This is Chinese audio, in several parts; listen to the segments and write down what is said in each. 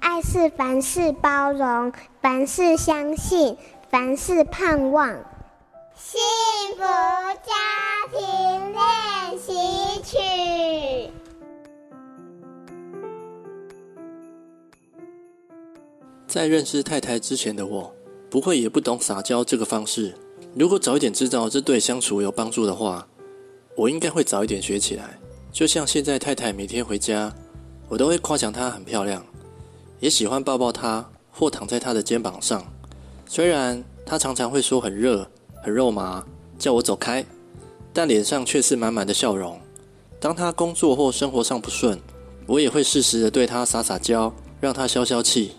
爱是凡事包容，凡事相信，凡事盼望。幸福家庭练习曲。在认识太太之前的我，不会也不懂撒娇这个方式。如果早一点知道这对相处有帮助的话，我应该会早一点学起来。就像现在太太每天回家，我都会夸奖她很漂亮，也喜欢抱抱他或躺在他的肩膀上。虽然他常常会说很热、很肉麻，叫我走开，但脸上却是满满的笑容。当他工作或生活上不顺，我也会适时的对他撒撒娇，让他消消气。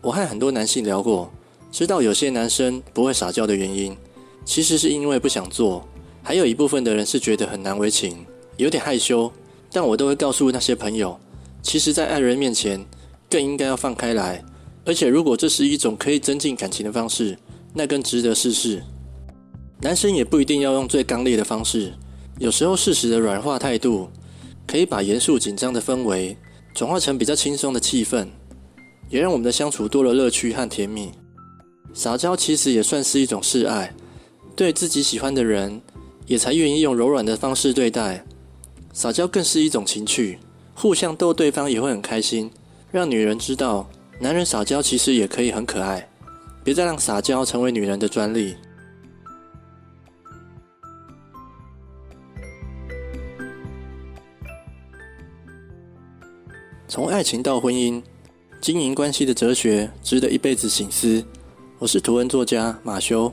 我和很多男性聊过，知道有些男生不会撒娇的原因，其实是因为不想做，还有一部分的人是觉得很难为情，有点害羞。但我都会告诉那些朋友，其实，在爱人面前，更应该要放开来。而且，如果这是一种可以增进感情的方式，那更值得试试。男生也不一定要用最刚烈的方式，有时候适时的软化态度，可以把严肃紧张的氛围转化成比较轻松的气氛。也让我们的相处多了乐趣和甜蜜。撒娇其实也算是一种示爱，对自己喜欢的人，也才愿意用柔软的方式对待。撒娇更是一种情趣，互相逗对方也会很开心，让女人知道，男人撒娇其实也可以很可爱。别再让撒娇成为女人的专利。从爱情到婚姻。经营关系的哲学值得一辈子省思。我是图文作家马修。